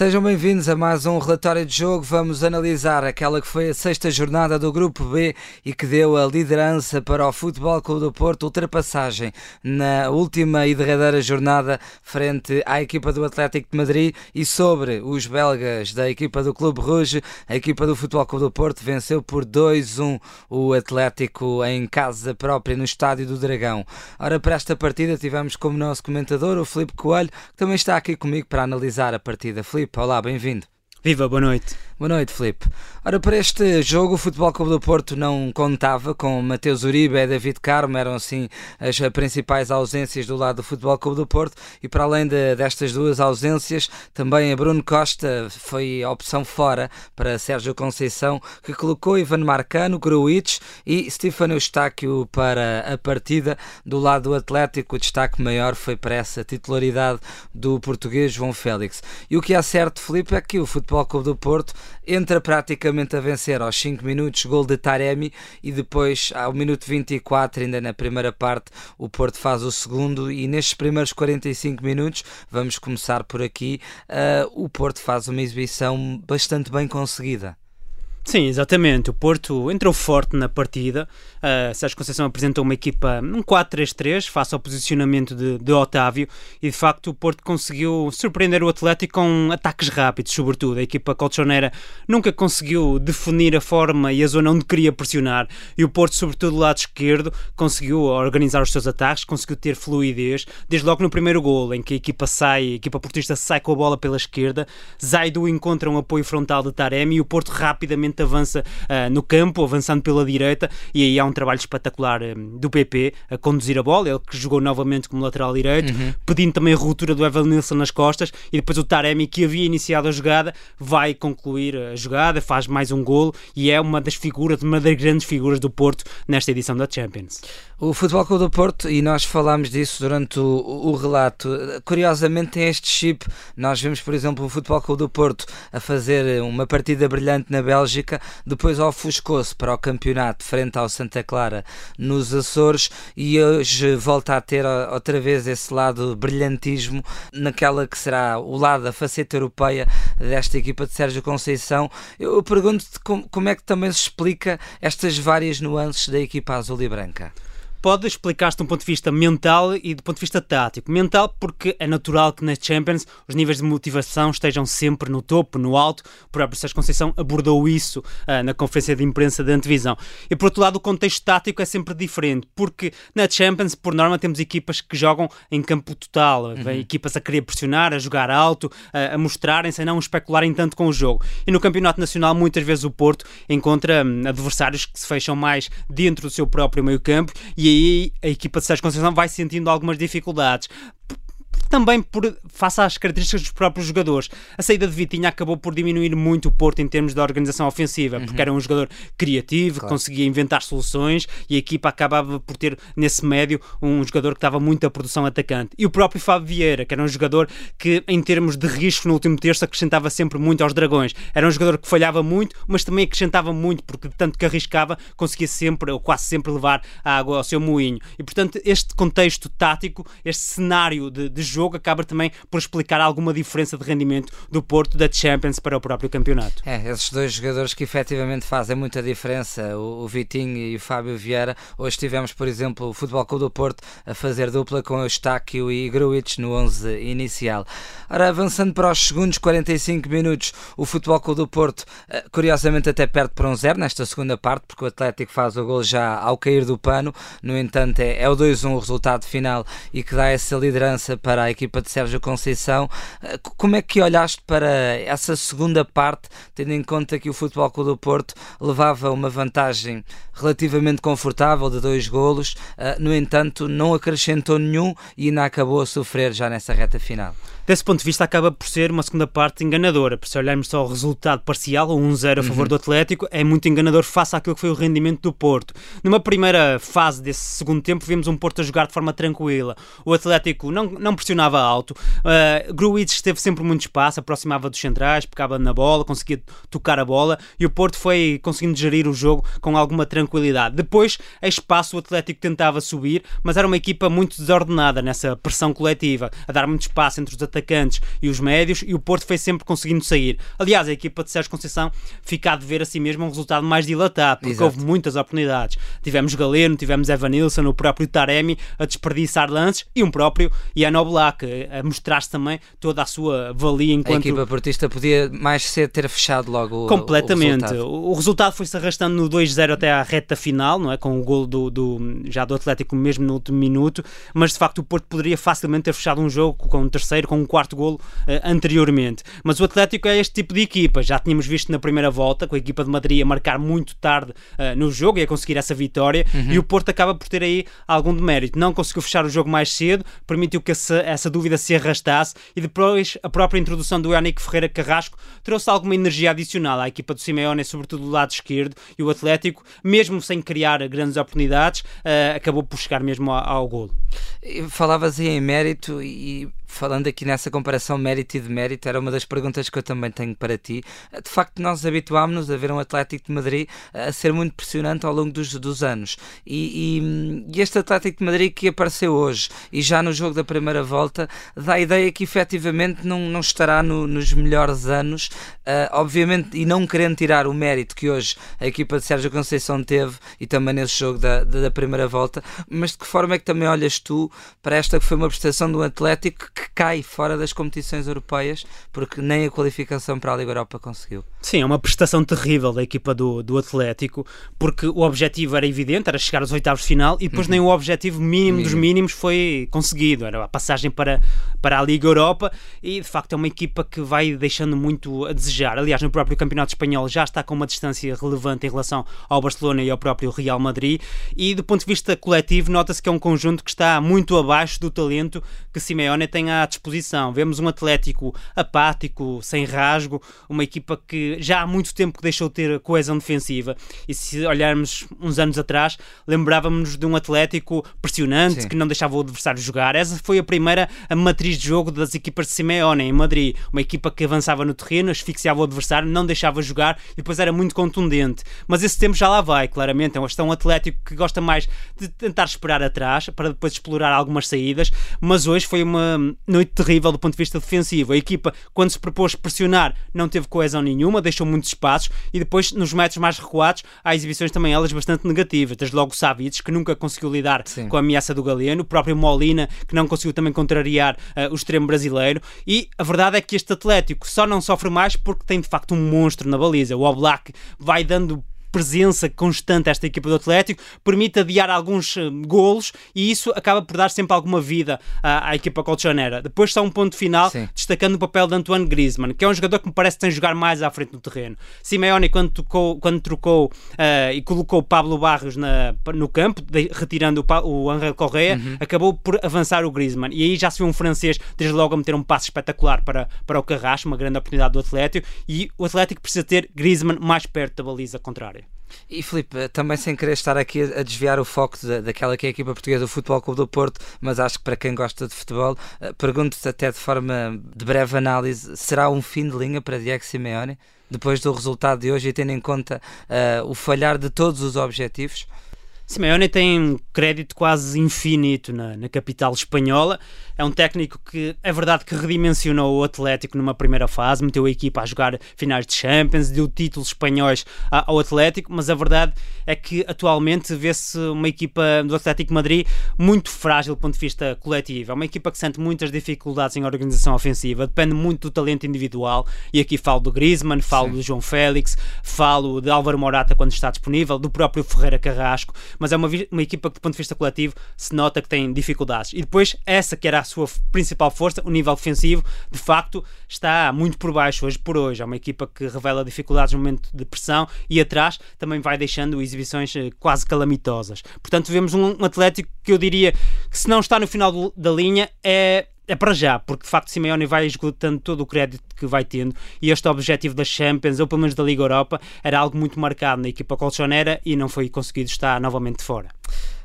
Sejam bem-vindos a mais um relatório de jogo. Vamos analisar aquela que foi a sexta jornada do Grupo B e que deu a liderança para o Futebol Clube do Porto, ultrapassagem na última e derradeira jornada frente à equipa do Atlético de Madrid e sobre os belgas da equipa do Clube Rouge. A equipa do Futebol Clube do Porto venceu por 2-1 o Atlético em casa própria no Estádio do Dragão. Ora, para esta partida tivemos como nosso comentador o Filipe Coelho, que também está aqui comigo para analisar a partida. Filipe, Filipe, olá, bem-vindo. Viva, boa noite. Boa noite, Filipe. Ora, para este jogo, o Futebol Clube do Porto não contava com Mateus Uribe e David Carmo, eram assim as principais ausências do lado do Futebol Clube do Porto, e para além de, destas duas ausências, também a Bruno Costa foi a opção fora para Sérgio Conceição, que colocou Ivan Marcano, Gruitch e Stefano Eustáquio para a partida. Do lado do Atlético, o destaque maior foi para essa titularidade do português João Félix. E o que é certo, Filipe, é que o Futebol Clube do Porto entra praticamente a vencer aos 5 minutos, gol de Taremi, e depois, ao minuto 24, ainda na primeira parte, o Porto faz o segundo. E nestes primeiros 45 minutos, vamos começar por aqui, uh, o Porto faz uma exibição bastante bem conseguida. Sim, exatamente. O Porto entrou forte na partida. Uh, Sérgio Conceição apresentou uma equipa um 4-3-3 face ao posicionamento de, de, Otávio e de facto o Porto conseguiu surpreender o Atlético com ataques rápidos, sobretudo. A equipa colchoneira nunca conseguiu definir a forma e a zona onde queria pressionar e o Porto, sobretudo do lado esquerdo, conseguiu organizar os seus ataques, conseguiu ter fluidez. Desde logo no primeiro gol, em que a equipa sai, a equipa portista sai com a bola pela esquerda, Zaidu encontra um apoio frontal de Taremi e o Porto rapidamente avança uh, no campo, avançando pela direita, e aí há um trabalho espetacular um, do PP a conduzir a bola, ele que jogou novamente como lateral direito, uhum. pedindo também a ruptura do Evan Nilsson nas costas, e depois o Taremi, que havia iniciado a jogada, vai concluir a jogada, faz mais um golo, e é uma das figuras, uma das grandes figuras do Porto nesta edição da Champions. O Futebol Clube do Porto, e nós falámos disso durante o, o, relato, curiosamente tem este chip. Nós vemos, por exemplo, o Futebol Clube do Porto a fazer uma partida brilhante na Bélgica, depois ofuscou-se para o campeonato frente ao Santa Clara nos Açores e hoje volta a ter outra vez esse lado brilhantismo naquela que será o lado da faceta europeia desta equipa de Sérgio Conceição. Eu pergunto-te como é que também se explica estas várias nuances da equipa azul e branca pode explicar-se de um ponto de vista mental e do ponto de vista tático. Mental, porque é natural que nas Champions os níveis de motivação estejam sempre no topo, no alto. O próprio Sérgio Conceição abordou isso uh, na conferência de imprensa da antevisão. E por outro lado, o contexto tático é sempre diferente, porque na Champions, por norma, temos equipas que jogam em campo total, uhum. equipas a querer pressionar, a jogar alto, a, a mostrarem-se, a não especularem tanto com o jogo. E no Campeonato Nacional, muitas vezes o Porto encontra hum, adversários que se fecham mais dentro do seu próprio meio-campo e aí a equipa de Sérgio Conceição vai sentindo algumas dificuldades também por, face às características dos próprios jogadores. A saída de Vitinha acabou por diminuir muito o Porto em termos de organização ofensiva, uhum. porque era um jogador criativo, claro. que conseguia inventar soluções e a equipa acabava por ter nesse médio um jogador que dava muita produção atacante. E o próprio Fábio Vieira, que era um jogador que, em termos de risco no último terço, acrescentava sempre muito aos Dragões. Era um jogador que falhava muito, mas também acrescentava muito, porque tanto que arriscava, conseguia sempre, ou quase sempre, levar a água ao seu moinho. E portanto, este contexto tático, este cenário de, de jogo, jogo acaba também por explicar alguma diferença de rendimento do Porto da Champions para o próprio campeonato. É, esses dois jogadores que efetivamente fazem muita diferença, o, o Vitinho e o Fábio Vieira. Hoje tivemos, por exemplo, o Futebol Clube do Porto a fazer dupla com o Eustáquio e Gruitch no 11 inicial. Ora, avançando para os segundos 45 minutos, o Futebol Clube do Porto, eh, curiosamente, até perde para um zero nesta segunda parte, porque o Atlético faz o gol já ao cair do pano. No entanto, é, é o 2-1 o resultado final e que dá essa liderança para a equipa de Sérgio Conceição. Eh, como é que olhaste para essa segunda parte, tendo em conta que o Futebol Clube do Porto levava uma vantagem relativamente confortável de dois golos, eh, no entanto, não acrescentou nenhum e ainda acabou a sofrer já nessa reta final? Desse ponto de vista, acaba por ser uma segunda parte enganadora. Por se olharmos só o resultado parcial, o 1-0 a favor uhum. do Atlético, é muito enganador face àquilo que foi o rendimento do Porto. Numa primeira fase desse segundo tempo, vimos um Porto a jogar de forma tranquila. O Atlético não, não pressionava alto. Uh, Gruitch esteve sempre muito espaço, aproximava dos centrais, pegava na bola, conseguia tocar a bola e o Porto foi conseguindo gerir o jogo com alguma tranquilidade. Depois, a espaço, o Atlético tentava subir, mas era uma equipa muito desordenada nessa pressão coletiva, a dar muito espaço entre os atacantes atacantes e os médios, e o Porto foi sempre conseguindo sair. Aliás, a equipa de Sérgio Conceição fica a dever a si mesmo um resultado mais dilatado, porque Exato. houve muitas oportunidades. Tivemos Galeno, tivemos Evanilson, o próprio Taremi a desperdiçar lances e um próprio Ian Oblak a mostrar-se também toda a sua valia enquanto... A equipa portista podia mais cedo ter fechado logo Completamente. o, resultado. O resultado foi-se arrastando no 2-0 até à reta final, não é? Com o gol do, do, já do Atlético mesmo no último minuto, mas de facto o Porto poderia facilmente ter fechado um jogo com um terceiro, com um quarto golo uh, anteriormente. Mas o Atlético é este tipo de equipa. Já tínhamos visto na primeira volta, com a equipa de Madrid a marcar muito tarde uh, no jogo e a conseguir essa vitória, uhum. e o Porto acaba por ter aí algum demérito. Não conseguiu fechar o jogo mais cedo, permitiu que essa, essa dúvida se arrastasse e depois a própria introdução do Yannick Ferreira Carrasco trouxe alguma energia adicional à equipa do Simeone, sobretudo do lado esquerdo, e o Atlético, mesmo sem criar grandes oportunidades, uh, acabou por chegar mesmo ao, ao golo. Falavas aí em mérito e falando aqui nessa comparação mérito e demérito, era uma das perguntas que eu também tenho para ti. De facto, nós habituámos-nos a ver um Atlético de Madrid a ser muito pressionante ao longo dos, dos anos. E, e, e, este Atlético de Madrid que apareceu hoje e já no jogo da primeira volta dá a ideia que efetivamente não, não estará no, nos melhores anos, uh, obviamente, e não querendo tirar o mérito que hoje a equipa de Sérgio Conceição teve e também nesse jogo da, da, primeira volta, mas de que forma é que também olhas tu para esta que foi uma prestação do Atlético que cai fora das competições europeias porque nem a qualificação para a Liga Europa conseguiu. Sim, é uma prestação terrível da equipa do, do Atlético porque o objetivo era evidente, era chegar aos oitavos de final e depois uhum. nem o objetivo mínimo, mínimo, dos mínimos foi conseguido, era a passagem para, para a Liga Europa e de facto é uma equipa que vai deixando muito a desejar. Aliás, no próprio Campeonato Espanhol já está com uma distância relevante em relação ao Barcelona e ao próprio Real Madrid e do ponto de vista coletivo nota-se que é um conjunto que está muito abaixo do talento que Simeone tem à disposição. Vemos um Atlético apático, sem rasgo, uma equipa que já há muito tempo que deixou de ter coesão defensiva. E se olharmos uns anos atrás, lembrávamos de um Atlético pressionante, Sim. que não deixava o adversário jogar. Essa foi a primeira matriz de jogo das equipas de Simeone em Madrid. Uma equipa que avançava no terreno, asfixiava o adversário, não deixava jogar e depois era muito contundente. Mas esse tempo já lá vai, claramente. É um Atlético que gosta mais de tentar esperar atrás para depois explorar algumas saídas. Mas hoje foi uma noite terrível do ponto de vista defensivo. A equipa, quando se propôs pressionar, não teve coesão nenhuma, deixou muitos espaços e depois, nos metros mais recuados, há exibições também elas bastante negativas. Desde logo o Savic, que nunca conseguiu lidar Sim. com a ameaça do Galeno, o próprio Molina, que não conseguiu também contrariar uh, o extremo brasileiro. E a verdade é que este Atlético só não sofre mais porque tem de facto um monstro na baliza. O Oblak vai dando presença constante esta equipa do Atlético, permite adiar alguns uh, golos e isso acaba por dar sempre alguma vida à, à equipa colchonera. Depois está um ponto final, Sim. destacando o papel de Antoine Griezmann, que é um jogador que me parece que tem de jogar mais à frente no terreno. Simeone, quando, tocou, quando trocou uh, e colocou Pablo Barros na, no campo, de, retirando o, o Angel Correa, uhum. acabou por avançar o Griezmann. E aí já se viu um francês desde logo a meter um passo espetacular para, para o Carrasco, uma grande oportunidade do Atlético, e o Atlético precisa ter Griezmann mais perto da baliza contrária. E Filipe, também sem querer estar aqui a desviar o foco da, daquela que é a equipa portuguesa do Futebol Clube do Porto, mas acho que para quem gosta de futebol, eh, pergunto-te até de forma de breve análise: será um fim de linha para Diego Simeone? Depois do resultado de hoje e tendo em conta uh, o falhar de todos os objetivos? Simeone tem um crédito quase infinito na, na, capital espanhola. É um técnico que é verdade que redimensionou o Atlético numa primeira fase, meteu a equipa a jogar finais de Champions, deu títulos espanhóis ao Atlético, mas a verdade é que atualmente vê-se uma equipa do Atlético Madrid muito frágil do ponto de vista coletivo. É uma equipa que sente muitas dificuldades em organização ofensiva, depende muito do talento individual. E aqui falo do Griezmann, falo Sim. do João Félix, falo de Álvaro Morata quando está disponível, do próprio Ferreira Carrasco mas é uma, uma equipa que, do ponto de vista coletivo, se nota que tem dificuldades. E depois, essa que era a sua principal força, o nível defensivo, de facto, está muito por baixo hoje por hoje. É uma equipa que revela dificuldades no momento de pressão e atrás também vai deixando exibições eh, quase calamitosas. Portanto, vemos um, um Atlético que eu diria que, se não está no final do, da linha, é é para já, porque de facto Simeone vai esgotando todo o crédito que vai tendo e este objetivo das Champions, ou pelo menos da Liga Europa, era algo muito marcado na equipa colchonera e não foi conseguido estar novamente fora.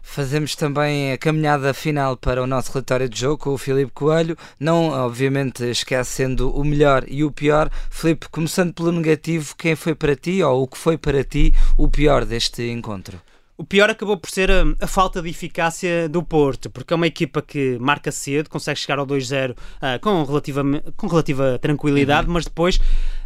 Fazemos também a caminhada final para o nosso relatório de jogo com o Filipe Coelho, não obviamente esquecendo o melhor e o pior. Filipe, começando pelo negativo, quem foi para ti ou o que foi para ti o pior deste encontro? O pior acabou por ser a, a, falta de eficácia do Porto, porque é uma equipa que marca cedo, consegue chegar ao 2-0 uh, com, relativa, com relativa tranquilidade, uhum. mas depois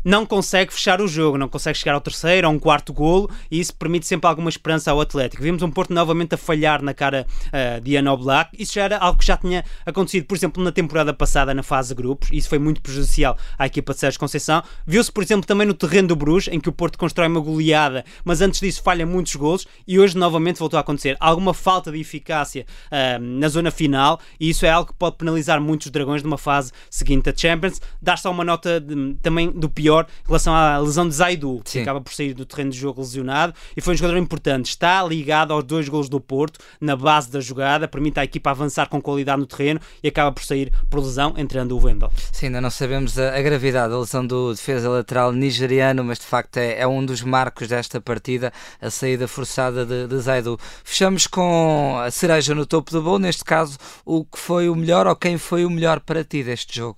não consegue fechar o jogo, não consegue chegar ao terceiro, a um quarto golo, e isso permite sempre alguma esperança ao Atlético. Vimos um Porto novamente a falhar na cara uh, de Ano Black, isso já era algo que já tinha acontecido, por exemplo, na temporada passada na fase de grupos, e isso foi muito prejudicial à equipa de Sérgio Conceição. Viu-se, por exemplo, também no terreno do Bruges, em que o Porto constrói uma goleada, mas antes disso falha muitos golos, e hoje novamente voltou a acontecer alguma falta de eficácia uh, na zona final, e isso é algo que pode penalizar muitos dragões numa fase seguinte a Champions. Dar só uma nota de, também do pior em relação à lesão de Zaidu, que Sim. acaba por sair do terreno de jogo lesionado e foi um jogador importante. Está ligado aos dois gols do Porto, na base da jogada, permite à equipa avançar com qualidade no terreno e acaba por sair por lesão, entrando o Wendel. Sim, ainda não sabemos a, a, gravidade da lesão do defesa lateral nigeriano, mas de facto é, é, um dos marcos desta partida, a saída forçada de, de Zaidu. Fechamos com a cereja no topo do bolo, neste caso, o que foi o melhor ou quem foi o melhor para ti deste jogo?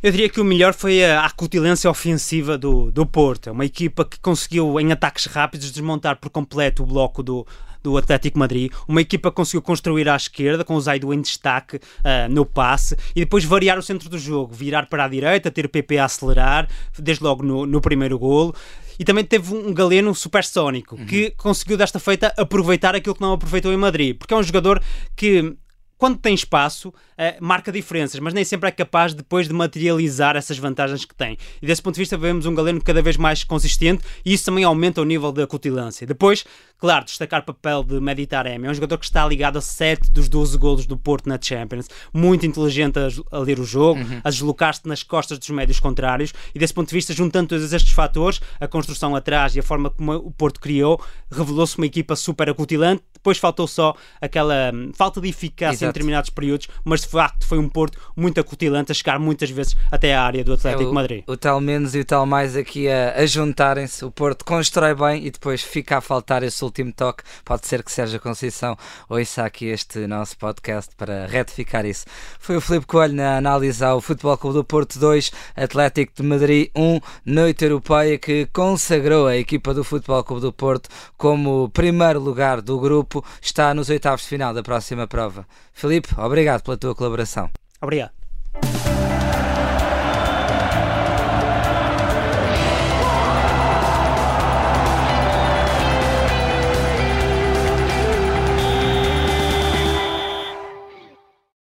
Eu diria que o melhor foi a acutilância ofensiva do, do Porto. É uma equipa que conseguiu, em ataques rápidos, desmontar por completo o bloco do, do Atlético Madrid. Uma equipa que conseguiu construir à esquerda, com o Zaido em destaque uh, no passe, e depois variar o centro do jogo, virar para a direita, ter o PP a acelerar, desde logo no, no primeiro golo e também teve um galeno supersónico uhum. que conseguiu desta feita aproveitar aquilo que não aproveitou em Madrid, porque é um jogador que quando tem espaço, uh, marca diferenças, mas nem sempre é capaz depois de materializar essas vantagens que tem. E desse ponto de vista, vemos um Galeno cada vez mais consistente e isso também aumenta o nível da acutilância. Depois, claro, destacar o papel de Meditarem. É um jogador que está ligado a 7 dos 12 golos do Porto na Champions. Muito inteligente a, a ler o jogo, uhum. a deslocar-se nas costas dos médios contrários e desse ponto de vista, juntando todos estes fatores, a construção atrás e a forma como o Porto criou, revelou-se uma equipa super acutilante. Depois faltou só aquela hum, falta de eficácia em determinados períodos, mas de facto foi um Porto muito acutilante a chegar muitas vezes até à área do Atlético é, o, Madrid. O tal menos e o tal mais aqui a, a juntarem-se. O Porto constrói bem e depois fica a faltar esse último toque. Pode ser que Sérgio Conceição ouça aqui este nosso podcast para retificar isso. Foi o Filipe Coelho a analisar o Futebol Clube do Porto 2, Atlético de Madrid 1, noite europeia que consagrou a equipa do Futebol Clube do Porto como primeiro lugar do grupo. Está nos oitavos de final da próxima prova. Filipe, obrigado pela tua colaboração. Obrigado.